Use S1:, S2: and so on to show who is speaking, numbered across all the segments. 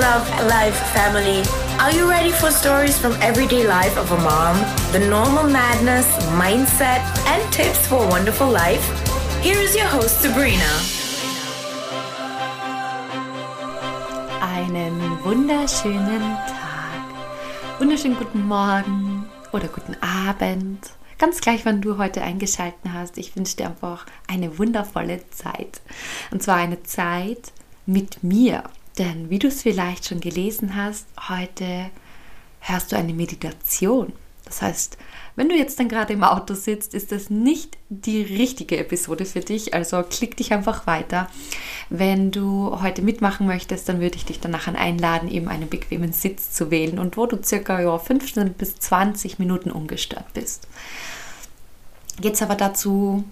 S1: Love Life family. Are you ready for stories from everyday life of a mom? The normal madness, mindset, and tips for a wonderful life? Here is your host, Sabrina.
S2: Einen wunderschönen Tag, wunderschönen guten Morgen oder guten Abend. Ganz gleich, wann du heute eingeschaltet hast. Ich wünsche dir einfach eine wundervolle Zeit. Und zwar eine Zeit mit mir. Denn wie du es vielleicht schon gelesen hast, heute hörst du eine Meditation. Das heißt, wenn du jetzt dann gerade im Auto sitzt, ist das nicht die richtige Episode für dich. Also klick dich einfach weiter. Wenn du heute mitmachen möchtest, dann würde ich dich dann nachher einladen, eben einen bequemen Sitz zu wählen und wo du circa ja, 15 bis 20 Minuten ungestört bist. Jetzt aber dazu,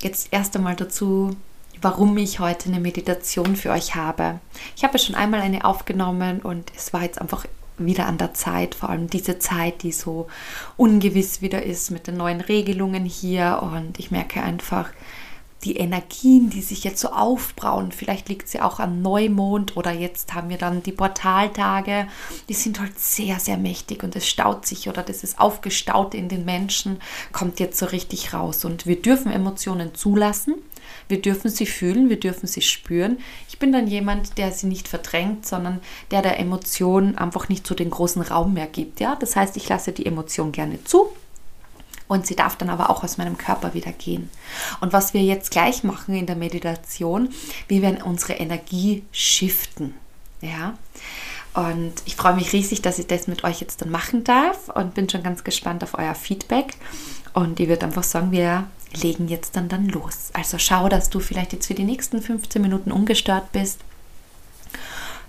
S2: jetzt erst einmal dazu, warum ich heute eine Meditation für euch habe. Ich habe schon einmal eine aufgenommen und es war jetzt einfach wieder an der Zeit, vor allem diese Zeit, die so ungewiss wieder ist mit den neuen Regelungen hier und ich merke einfach, die Energien, die sich jetzt so aufbrauen, vielleicht liegt sie auch am Neumond oder jetzt haben wir dann die Portaltage, die sind halt sehr, sehr mächtig und es staut sich oder das ist aufgestaut in den Menschen, kommt jetzt so richtig raus und wir dürfen Emotionen zulassen wir dürfen sie fühlen, wir dürfen sie spüren. Ich bin dann jemand, der sie nicht verdrängt, sondern der der Emotion einfach nicht so den großen Raum mehr gibt. Ja? Das heißt, ich lasse die Emotion gerne zu, und sie darf dann aber auch aus meinem Körper wieder gehen. Und was wir jetzt gleich machen in der Meditation, wir werden unsere Energie shiften. Ja. Und ich freue mich riesig, dass ich das mit euch jetzt dann machen darf und bin schon ganz gespannt auf euer Feedback. Und ich würde einfach sagen, wir legen jetzt dann dann los. Also schau, dass du vielleicht jetzt für die nächsten 15 Minuten ungestört bist,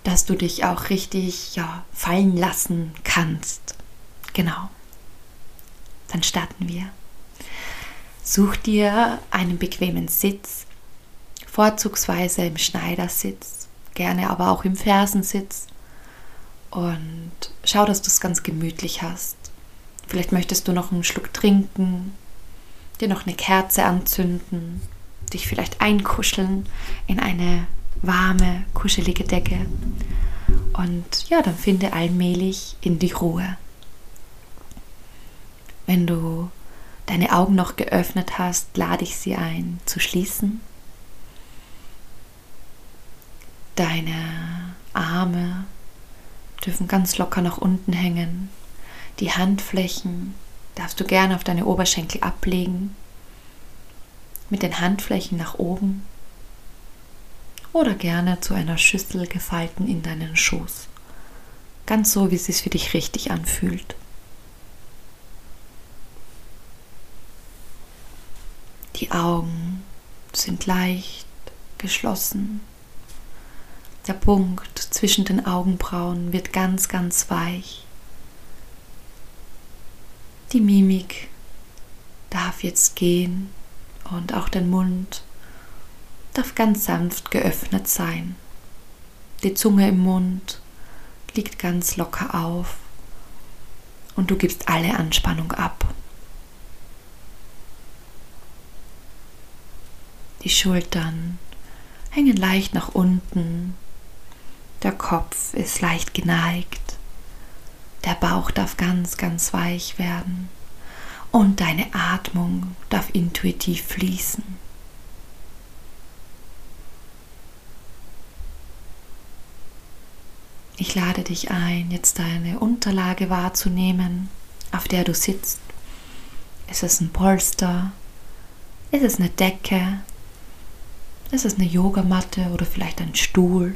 S2: dass du dich auch richtig ja, fallen lassen kannst. Genau. Dann starten wir. Such dir einen bequemen Sitz, vorzugsweise im Schneidersitz, gerne aber auch im Fersensitz. Und schau, dass du es ganz gemütlich hast. Vielleicht möchtest du noch einen Schluck trinken dir noch eine Kerze anzünden, dich vielleicht einkuscheln in eine warme, kuschelige Decke. Und ja, dann finde allmählich in die Ruhe. Wenn du deine Augen noch geöffnet hast, lade ich sie ein zu schließen. Deine Arme dürfen ganz locker nach unten hängen. Die Handflächen darfst du gerne auf deine Oberschenkel ablegen, mit den Handflächen nach oben oder gerne zu einer Schüssel gefalten in deinen Schoß. Ganz so, wie es sich für dich richtig anfühlt. Die Augen sind leicht geschlossen. Der Punkt zwischen den Augenbrauen wird ganz, ganz weich. Die Mimik darf jetzt gehen und auch dein Mund darf ganz sanft geöffnet sein. Die Zunge im Mund liegt ganz locker auf und du gibst alle Anspannung ab. Die Schultern hängen leicht nach unten, der Kopf ist leicht geneigt. Der Bauch darf ganz, ganz weich werden und deine Atmung darf intuitiv fließen. Ich lade dich ein, jetzt deine Unterlage wahrzunehmen, auf der du sitzt. Ist es ein Polster? Ist es eine Decke? Ist es eine Yogamatte oder vielleicht ein Stuhl?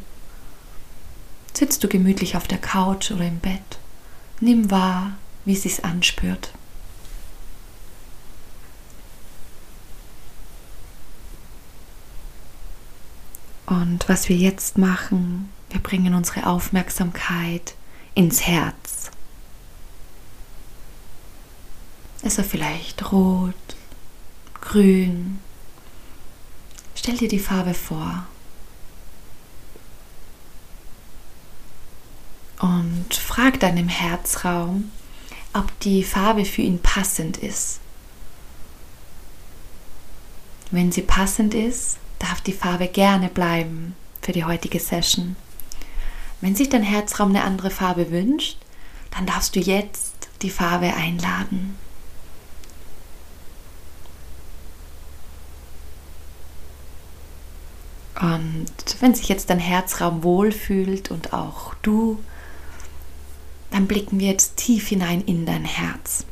S2: Sitzt du gemütlich auf der Couch oder im Bett? Nimm wahr, wie es sich anspürt. Und was wir jetzt machen, wir bringen unsere Aufmerksamkeit ins Herz. Ist er vielleicht rot, grün? Stell dir die Farbe vor. und frag deinem Herzraum, ob die Farbe für ihn passend ist. Wenn sie passend ist, darf die Farbe gerne bleiben für die heutige Session. Wenn sich dein Herzraum eine andere Farbe wünscht, dann darfst du jetzt die Farbe einladen. Und wenn sich jetzt dein Herzraum wohlfühlt und auch du, dann blicken wir jetzt tief hinein in dein Herz.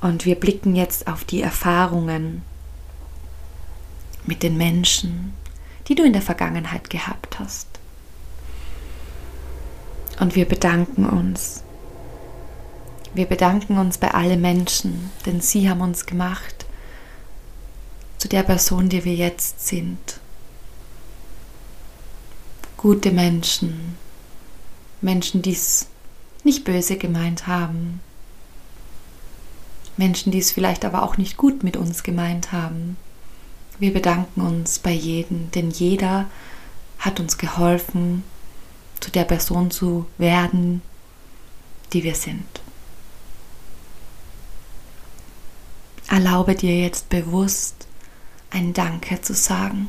S2: Und wir blicken jetzt auf die Erfahrungen mit den Menschen, die du in der Vergangenheit gehabt hast. Und wir bedanken uns. Wir bedanken uns bei allen Menschen, denn sie haben uns gemacht zu der Person, die wir jetzt sind gute Menschen, Menschen, die es nicht böse gemeint haben, Menschen, die es vielleicht aber auch nicht gut mit uns gemeint haben. Wir bedanken uns bei jedem, denn jeder hat uns geholfen, zu der Person zu werden, die wir sind. Erlaube dir jetzt bewusst ein Danke zu sagen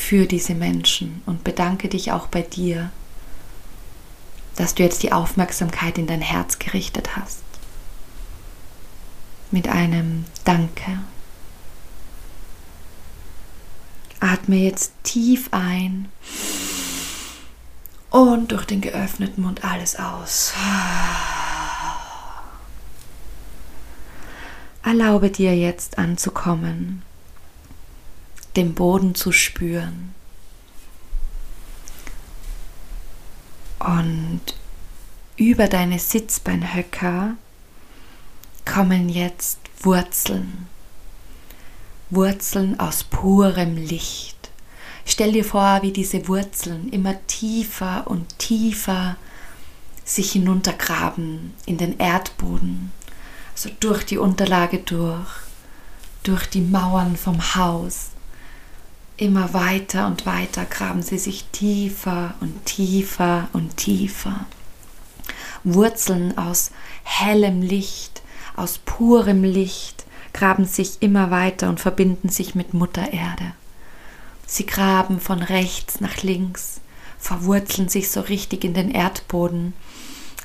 S2: für diese Menschen und bedanke dich auch bei dir, dass du jetzt die Aufmerksamkeit in dein Herz gerichtet hast. Mit einem Danke. Atme jetzt tief ein und durch den geöffneten Mund alles aus. Erlaube dir jetzt anzukommen den Boden zu spüren. Und über deine Sitzbeinhöcker kommen jetzt Wurzeln. Wurzeln aus purem Licht. Stell dir vor, wie diese Wurzeln immer tiefer und tiefer sich hinuntergraben in den Erdboden, also durch die Unterlage durch, durch die Mauern vom Haus, Immer weiter und weiter graben sie sich tiefer und tiefer und tiefer. Wurzeln aus hellem Licht, aus purem Licht, graben sich immer weiter und verbinden sich mit Mutter Erde. Sie graben von rechts nach links, verwurzeln sich so richtig in den Erdboden.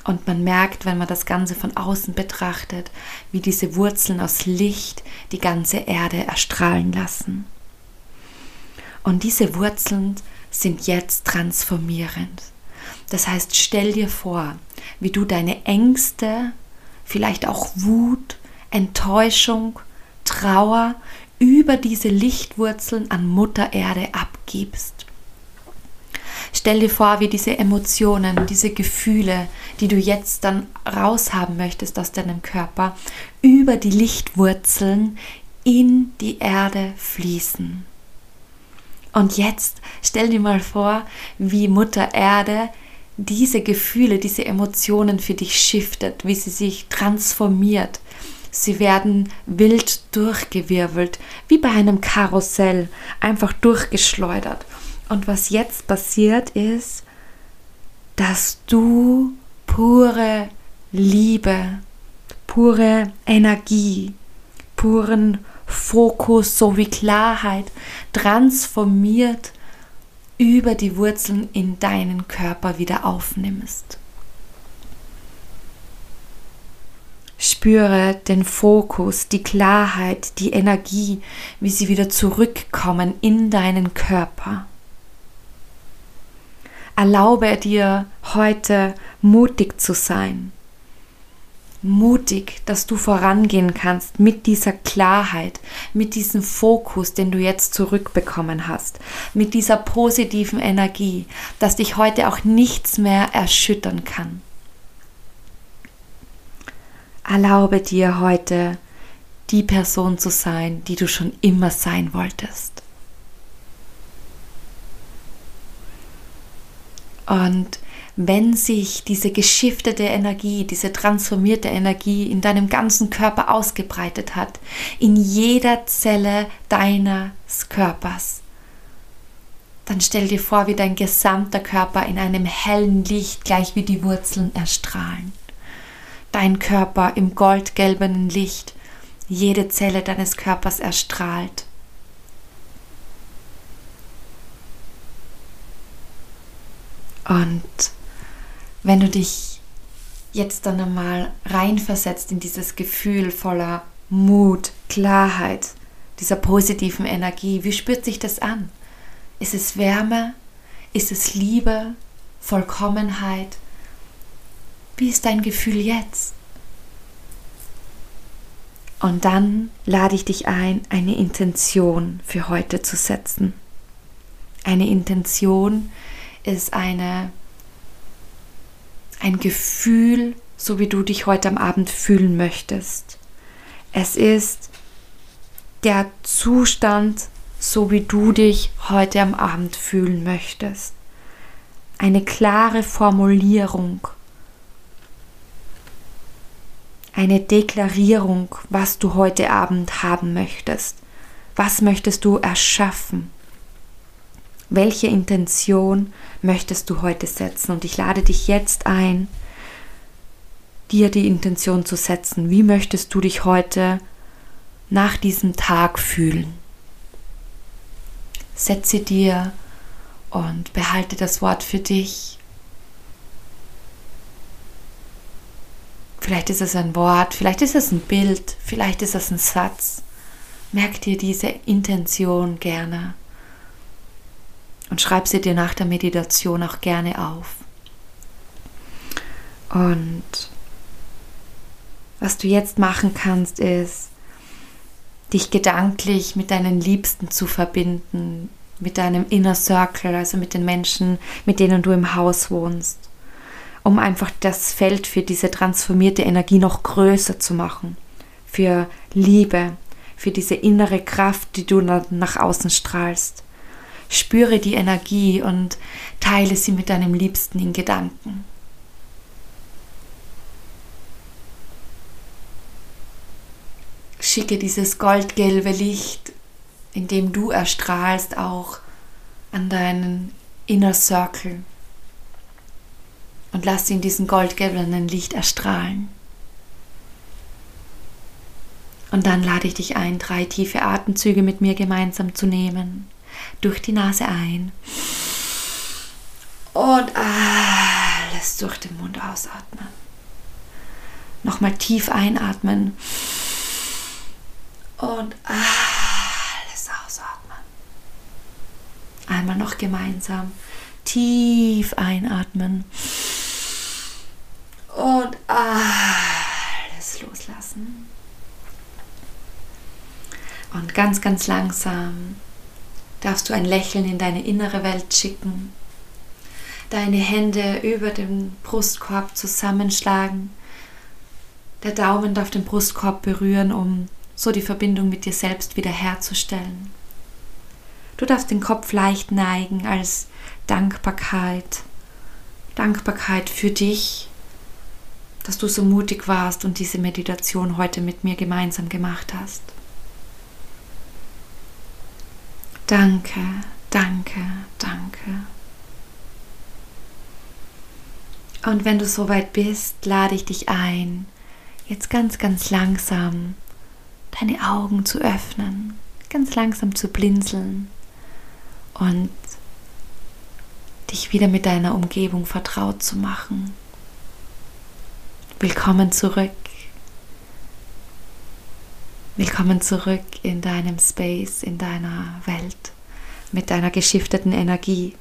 S2: Und man merkt, wenn man das Ganze von außen betrachtet, wie diese Wurzeln aus Licht die ganze Erde erstrahlen lassen. Und diese Wurzeln sind jetzt transformierend. Das heißt, stell dir vor, wie du deine Ängste, vielleicht auch Wut, Enttäuschung, Trauer über diese Lichtwurzeln an Mutter Erde abgibst. Stell dir vor, wie diese Emotionen, diese Gefühle, die du jetzt dann raushaben möchtest aus deinem Körper, über die Lichtwurzeln in die Erde fließen. Und jetzt stell dir mal vor, wie Mutter Erde diese Gefühle, diese Emotionen für dich shiftet, wie sie sich transformiert. Sie werden wild durchgewirbelt, wie bei einem Karussell, einfach durchgeschleudert. Und was jetzt passiert ist, dass du pure Liebe, pure Energie, puren Fokus sowie Klarheit transformiert über die Wurzeln in deinen Körper wieder aufnimmst. Spüre den Fokus, die Klarheit, die Energie, wie sie wieder zurückkommen in deinen Körper. Erlaube dir heute mutig zu sein, mutig, dass du vorangehen kannst mit dieser Klarheit, mit diesem Fokus, den du jetzt zurückbekommen hast, mit dieser positiven Energie, dass dich heute auch nichts mehr erschüttern kann. Erlaube dir heute die Person zu sein, die du schon immer sein wolltest. Und wenn sich diese geschiftete Energie, diese transformierte Energie in deinem ganzen Körper ausgebreitet hat, in jeder Zelle deines Körpers, dann stell dir vor, wie dein gesamter Körper in einem hellen Licht gleich wie die Wurzeln erstrahlen. Dein Körper im goldgelbenen Licht, jede Zelle deines Körpers erstrahlt. Und wenn du dich jetzt dann einmal reinversetzt in dieses Gefühl voller Mut, Klarheit, dieser positiven Energie, wie spürt sich das an? Ist es Wärme? Ist es Liebe? Vollkommenheit? Wie ist dein Gefühl jetzt? Und dann lade ich dich ein, eine Intention für heute zu setzen. Eine Intention ist eine, ein Gefühl, so wie du dich heute am Abend fühlen möchtest. Es ist der Zustand, so wie du dich heute am Abend fühlen möchtest. Eine klare Formulierung eine Deklarierung, was du heute Abend haben möchtest. Was möchtest du erschaffen? Welche Intention möchtest du heute setzen? Und ich lade dich jetzt ein, dir die Intention zu setzen. Wie möchtest du dich heute nach diesem Tag fühlen? Setze dir und behalte das Wort für dich Vielleicht ist es ein Wort, vielleicht ist es ein Bild, vielleicht ist es ein Satz. Merk dir diese Intention gerne und schreib sie dir nach der Meditation auch gerne auf. Und was du jetzt machen kannst, ist, dich gedanklich mit deinen Liebsten zu verbinden, mit deinem Inner Circle, also mit den Menschen, mit denen du im Haus wohnst um einfach das Feld für diese transformierte Energie noch größer zu machen. Für Liebe, für diese innere Kraft, die du nach außen strahlst. Spüre die Energie und teile sie mit deinem Liebsten in Gedanken. Schicke dieses goldgelbe Licht, in dem du erstrahlst, auch an deinen Inner Circle und lass sie in diesem goldgelben Licht erstrahlen. Und dann lade ich dich ein, drei tiefe Atemzüge mit mir gemeinsam zu nehmen. Durch die Nase ein. Und alles durch den Mund ausatmen. Nochmal tief einatmen. Und alles ausatmen. Einmal noch gemeinsam. Tief einatmen und alles loslassen. Und ganz, ganz langsam darfst du ein Lächeln in deine innere Welt schicken, deine Hände über den Brustkorb zusammenschlagen, der Daumen darf den Brustkorb berühren, um so die Verbindung mit dir selbst wiederherzustellen. Du darfst den Kopf leicht neigen als Dankbarkeit, Dankbarkeit für dich, dass du so mutig warst und diese Meditation heute mit mir gemeinsam gemacht hast. Danke, danke, danke. Und wenn du soweit bist, lade ich dich ein, jetzt ganz, ganz langsam deine Augen zu öffnen, ganz langsam zu blinzeln und dich wieder mit deiner Umgebung vertraut zu machen. Willkommen zurück. Willkommen zurück in deinem Space, in deiner Welt, mit deiner geschifteten Energie.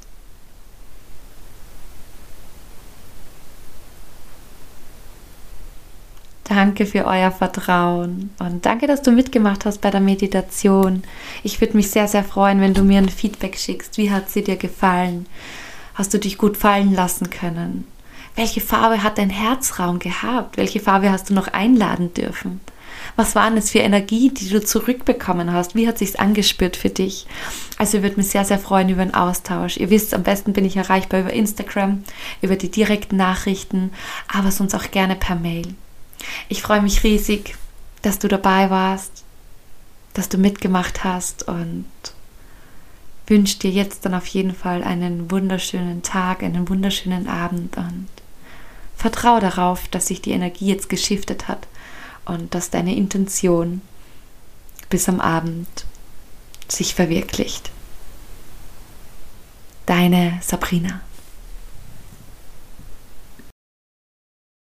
S2: Danke für euer Vertrauen und danke, dass du mitgemacht hast bei der Meditation. Ich würde mich sehr, sehr freuen, wenn du mir ein Feedback schickst. Wie hat sie dir gefallen? Hast du dich gut fallen lassen können? Welche Farbe hat dein Herzraum gehabt? Welche Farbe hast du noch einladen dürfen? Was waren es für Energie, die du zurückbekommen hast? Wie hat sich's angespürt für dich? Also ich würde mich sehr, sehr freuen über einen Austausch. Ihr wisst, am besten bin ich erreichbar über Instagram, über die direkten Nachrichten, aber sonst auch gerne per Mail. Ich freue mich riesig, dass du dabei warst, dass du mitgemacht hast und wünsche dir jetzt dann auf jeden Fall einen wunderschönen Tag, einen wunderschönen Abend und Vertrau darauf, dass sich die Energie jetzt geschiftet hat und dass deine Intention bis am Abend sich verwirklicht. Deine Sabrina.